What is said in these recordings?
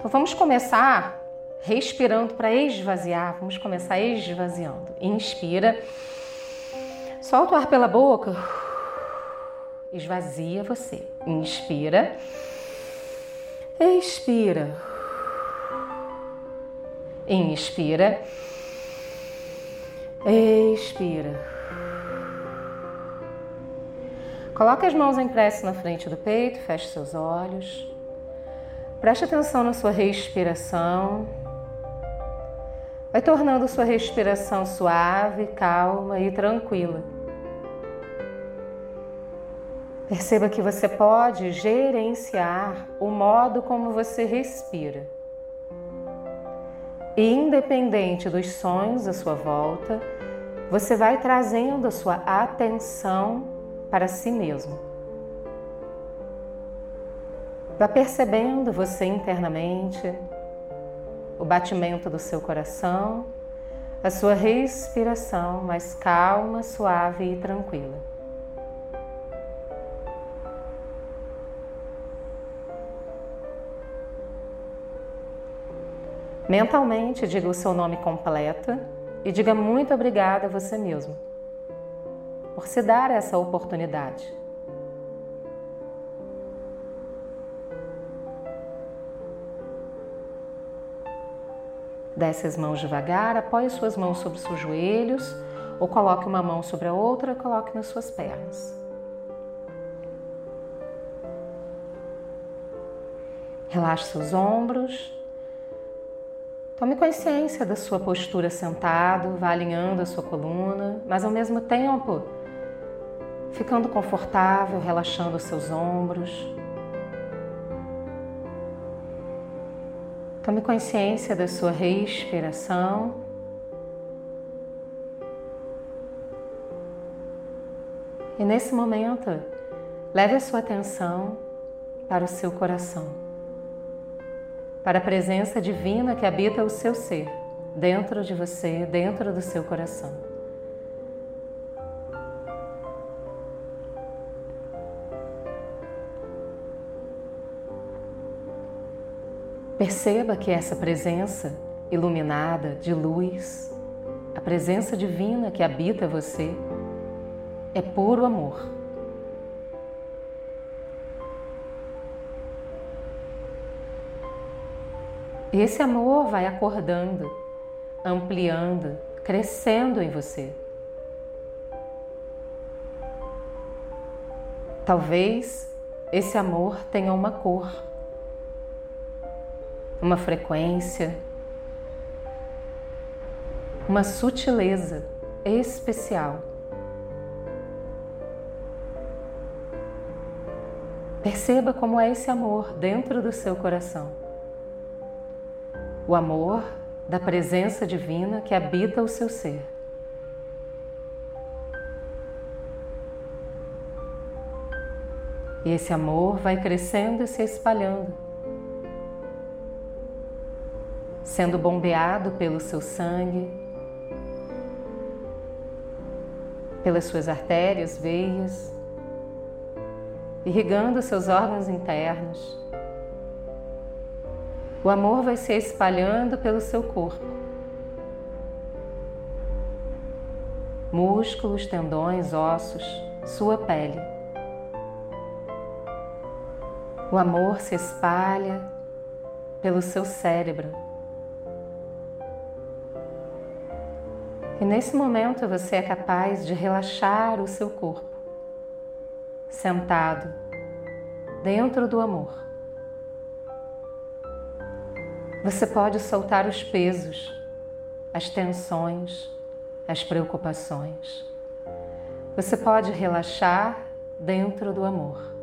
Então vamos começar respirando para esvaziar. Vamos começar esvaziando. Inspira. Solta o ar pela boca. Esvazia você. Inspira. Expira. Inspira. Expira. Coloque as mãos em prece na frente do peito, feche seus olhos. Preste atenção na sua respiração. Vai tornando sua respiração suave, calma e tranquila. Perceba que você pode gerenciar o modo como você respira. E independente dos sonhos à sua volta, você vai trazendo a sua atenção para si mesmo. Vá percebendo você internamente, o batimento do seu coração, a sua respiração mais calma, suave e tranquila. Mentalmente, diga o seu nome completo e diga muito obrigada a você mesmo por se dar essa oportunidade. Desce as mãos devagar, apoie suas mãos sobre seus joelhos ou coloque uma mão sobre a outra, coloque nas suas pernas. Relaxe seus ombros, Tome consciência da sua postura sentado, vá alinhando a sua coluna, mas ao mesmo tempo ficando confortável, relaxando os seus ombros. Tome consciência da sua respiração. E nesse momento, leve a sua atenção para o seu coração para a presença divina que habita o seu ser, dentro de você, dentro do seu coração. Perceba que essa presença iluminada de luz, a presença divina que habita você, é puro amor. E esse amor vai acordando, ampliando, crescendo em você. Talvez esse amor tenha uma cor, uma frequência, uma sutileza especial. Perceba como é esse amor dentro do seu coração o amor da presença divina que habita o seu ser. E esse amor vai crescendo e se espalhando, sendo bombeado pelo seu sangue, pelas suas artérias, veias, irrigando seus órgãos internos o amor vai se espalhando pelo seu corpo. Músculos, tendões, ossos, sua pele. O amor se espalha pelo seu cérebro. E nesse momento você é capaz de relaxar o seu corpo, sentado, dentro do amor. Você pode soltar os pesos, as tensões, as preocupações. Você pode relaxar dentro do amor.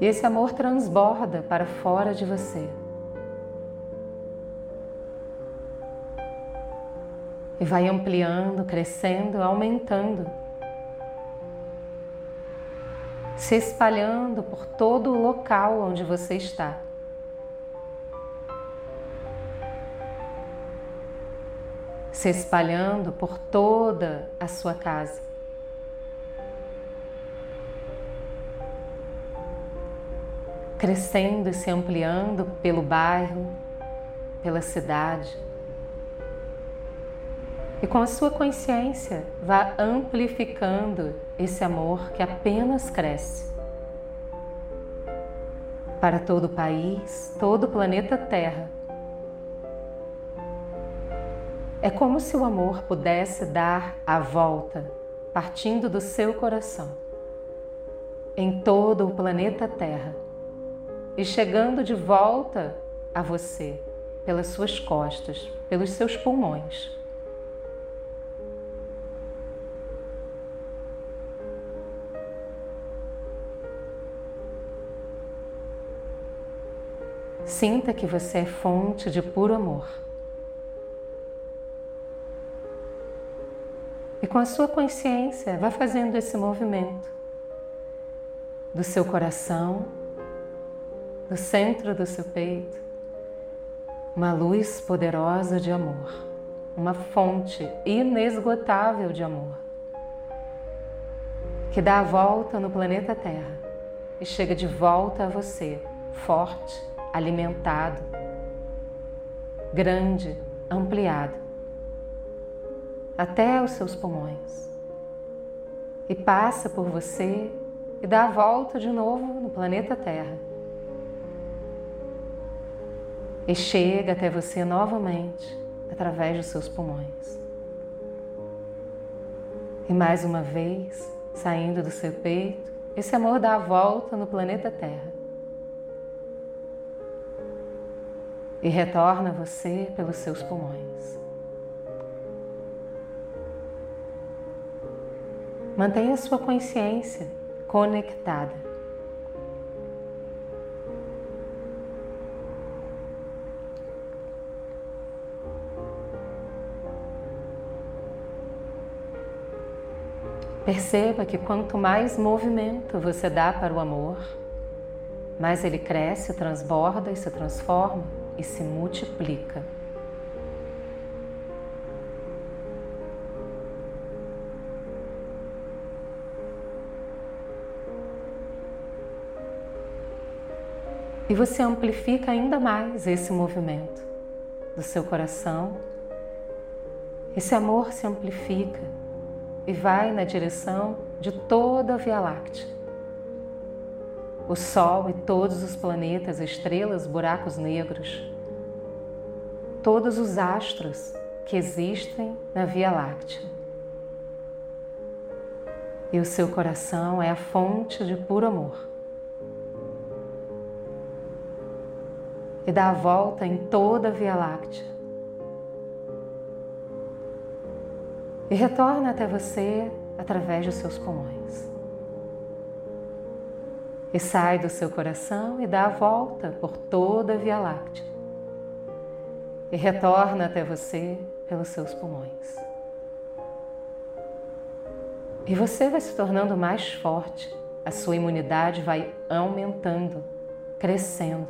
E esse amor transborda para fora de você. E vai ampliando, crescendo, aumentando se espalhando por todo o local onde você está. Se espalhando por toda a sua casa. Crescendo e se ampliando pelo bairro, pela cidade. E com a sua consciência, vá amplificando esse amor que apenas cresce para todo o país, todo o planeta Terra. É como se o amor pudesse dar a volta, partindo do seu coração, em todo o planeta Terra e chegando de volta a você pelas suas costas, pelos seus pulmões. Sinta que você é fonte de puro amor. E com a sua consciência, vá fazendo esse movimento do seu coração, do centro do seu peito, uma luz poderosa de amor, uma fonte inesgotável de amor, que dá a volta no planeta Terra e chega de volta a você, forte, alimentado, grande, ampliado, até os seus pulmões. E passa por você e dá a volta de novo no planeta Terra. E chega até você novamente através dos seus pulmões. E mais uma vez, saindo do seu peito, esse amor dá a volta no planeta Terra. e retorna a você pelos seus pulmões. Mantenha sua consciência conectada. Perceba que quanto mais movimento você dá para o amor, mais ele cresce, transborda e se transforma e se multiplica. E você amplifica ainda mais esse movimento do seu coração. Esse amor se amplifica e vai na direção de toda a Via Láctea o Sol e todos os planetas, estrelas, buracos negros, todos os astros que existem na Via Láctea. E o seu coração é a fonte de puro amor. E dá a volta em toda a Via Láctea. E retorna até você através dos seus pulmões e sai do seu coração e dá a volta por toda a Via Láctea e retorna até você pelos seus pulmões. E você vai se tornando mais forte, a sua imunidade vai aumentando, crescendo.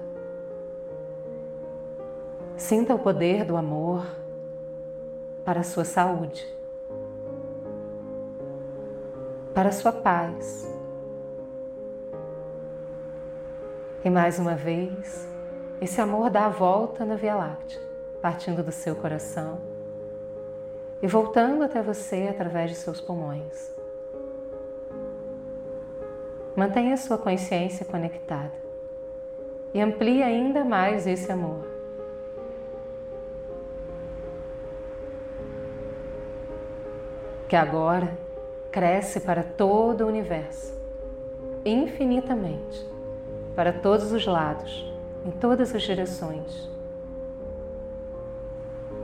Sinta o poder do amor para a sua saúde, para sua paz E mais uma vez, esse amor dá a volta na Via Láctea, partindo do seu coração e voltando até você através de seus pulmões. Mantenha sua consciência conectada e amplie ainda mais esse amor. Que agora cresce para todo o universo, infinitamente para todos os lados, em todas as direções,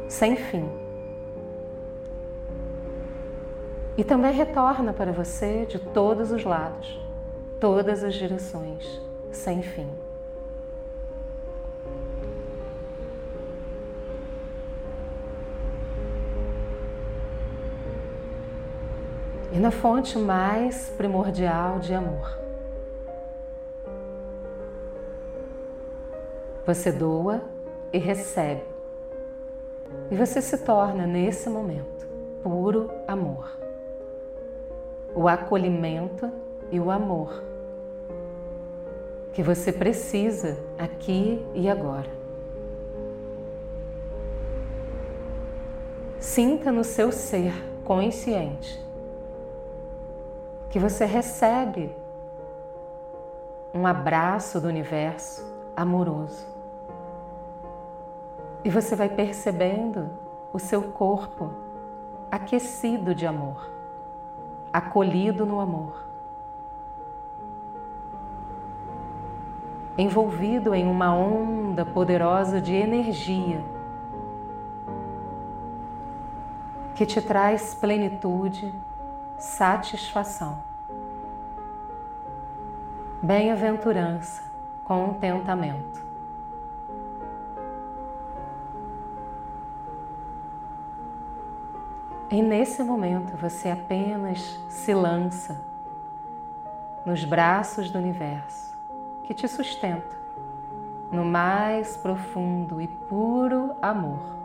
sem fim. E também retorna para você de todos os lados, todas as direções, sem fim. E na fonte mais primordial de amor. Você doa e recebe. E você se torna, nesse momento, puro amor. O acolhimento e o amor. que você precisa aqui e agora. Sinta no seu ser consciente que você recebe um abraço do universo amoroso. E você vai percebendo o seu corpo aquecido de amor, acolhido no amor, envolvido em uma onda poderosa de energia que te traz plenitude, satisfação, bem-aventurança, contentamento. E nesse momento você apenas se lança nos braços do universo que te sustenta no mais profundo e puro amor.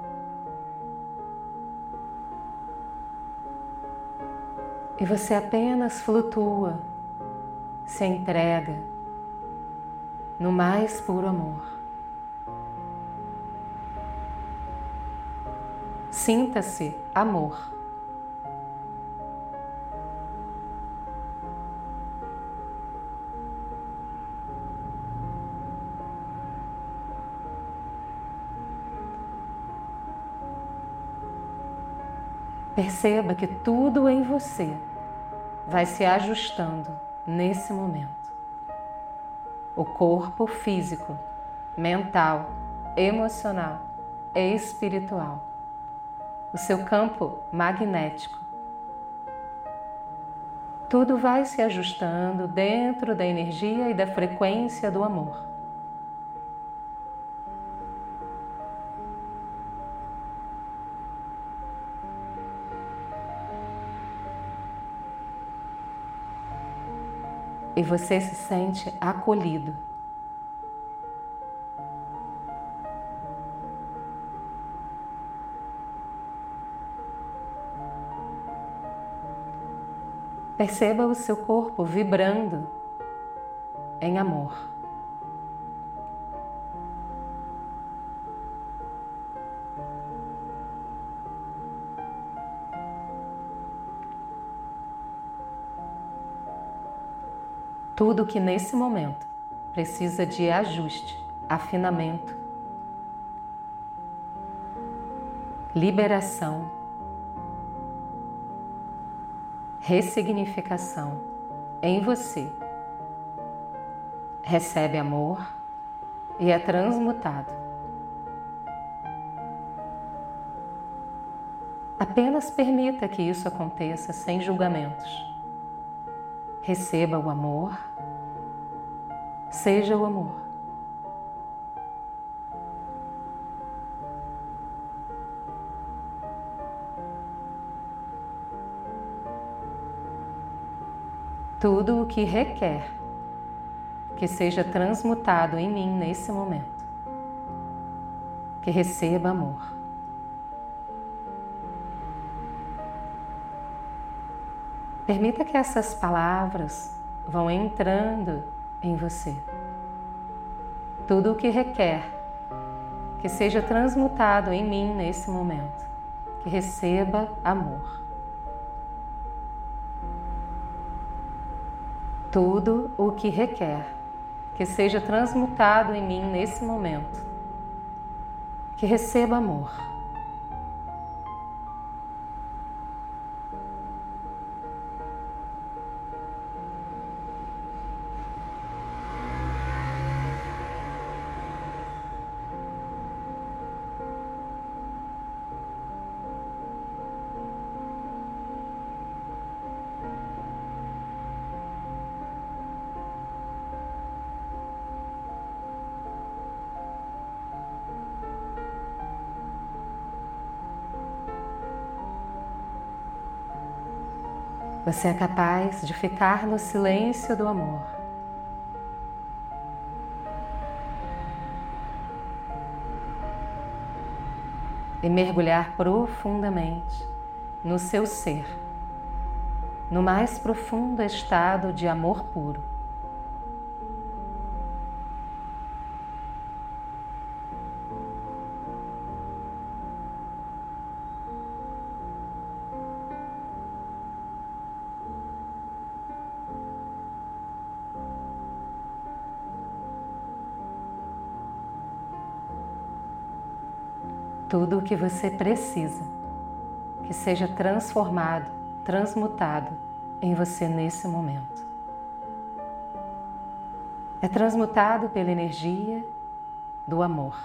E você apenas flutua, se entrega no mais puro amor. Sinta-se amor. Perceba que tudo em você vai se ajustando nesse momento. O corpo físico, mental, emocional e espiritual. O seu campo magnético. Tudo vai se ajustando dentro da energia e da frequência do amor. E você se sente acolhido. Perceba o seu corpo vibrando em amor. Tudo que nesse momento precisa de ajuste, afinamento, liberação, ressignificação em você. Recebe amor e é transmutado. Apenas permita que isso aconteça sem julgamentos. Receba o amor, seja o amor. Tudo o que requer que seja transmutado em mim nesse momento, que receba amor. Permita que essas palavras vão entrando em você. Tudo o que requer que seja transmutado em mim nesse momento, que receba amor. Tudo o que requer que seja transmutado em mim nesse momento, que receba amor. Você é capaz de ficar no silêncio do amor. E mergulhar profundamente no seu ser, no mais profundo estado de amor puro. Tudo o que você precisa que seja transformado, transmutado em você nesse momento. É transmutado pela energia do amor.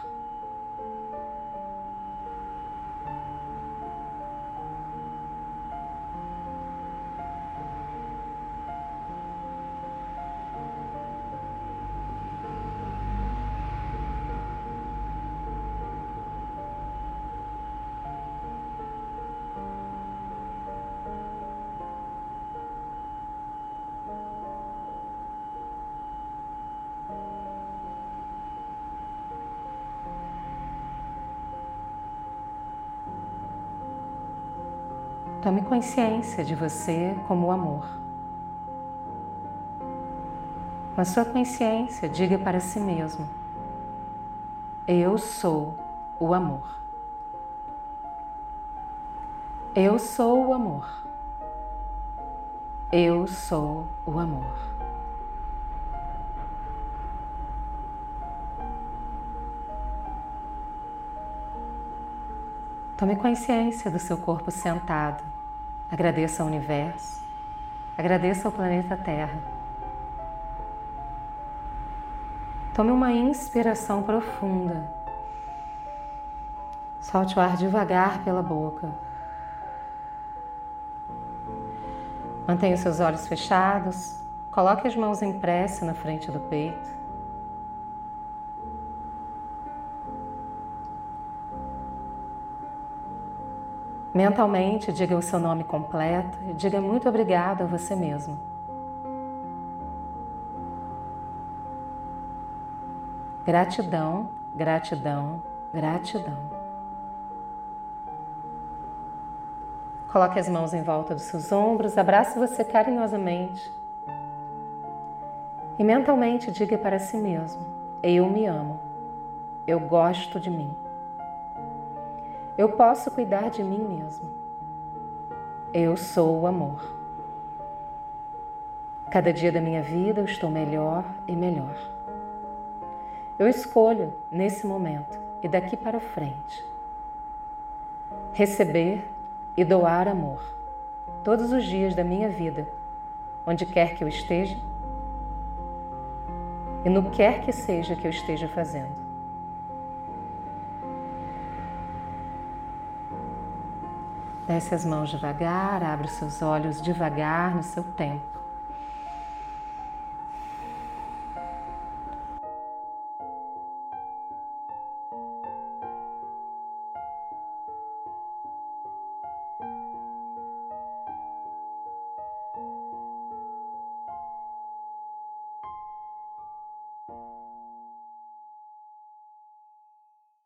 Tome consciência de você como o amor. Com a sua consciência, diga para si mesmo: Eu sou o amor. Eu sou o amor. Eu sou o amor. Tome consciência do seu corpo sentado. Agradeça ao universo. Agradeça ao planeta Terra. Tome uma inspiração profunda. Solte o ar devagar pela boca. Mantenha os seus olhos fechados. Coloque as mãos em prece na frente do peito. Mentalmente, diga o seu nome completo e diga muito obrigado a você mesmo. Gratidão, gratidão, gratidão. Coloque as mãos em volta dos seus ombros, abrace você carinhosamente. E mentalmente diga para si mesmo: Eu me amo. Eu gosto de mim. Eu posso cuidar de mim mesmo. Eu sou o amor. Cada dia da minha vida eu estou melhor e melhor. Eu escolho nesse momento e daqui para frente receber e doar amor todos os dias da minha vida, onde quer que eu esteja e no quer que seja que eu esteja fazendo. Desce as mãos devagar, abre os seus olhos devagar no seu tempo.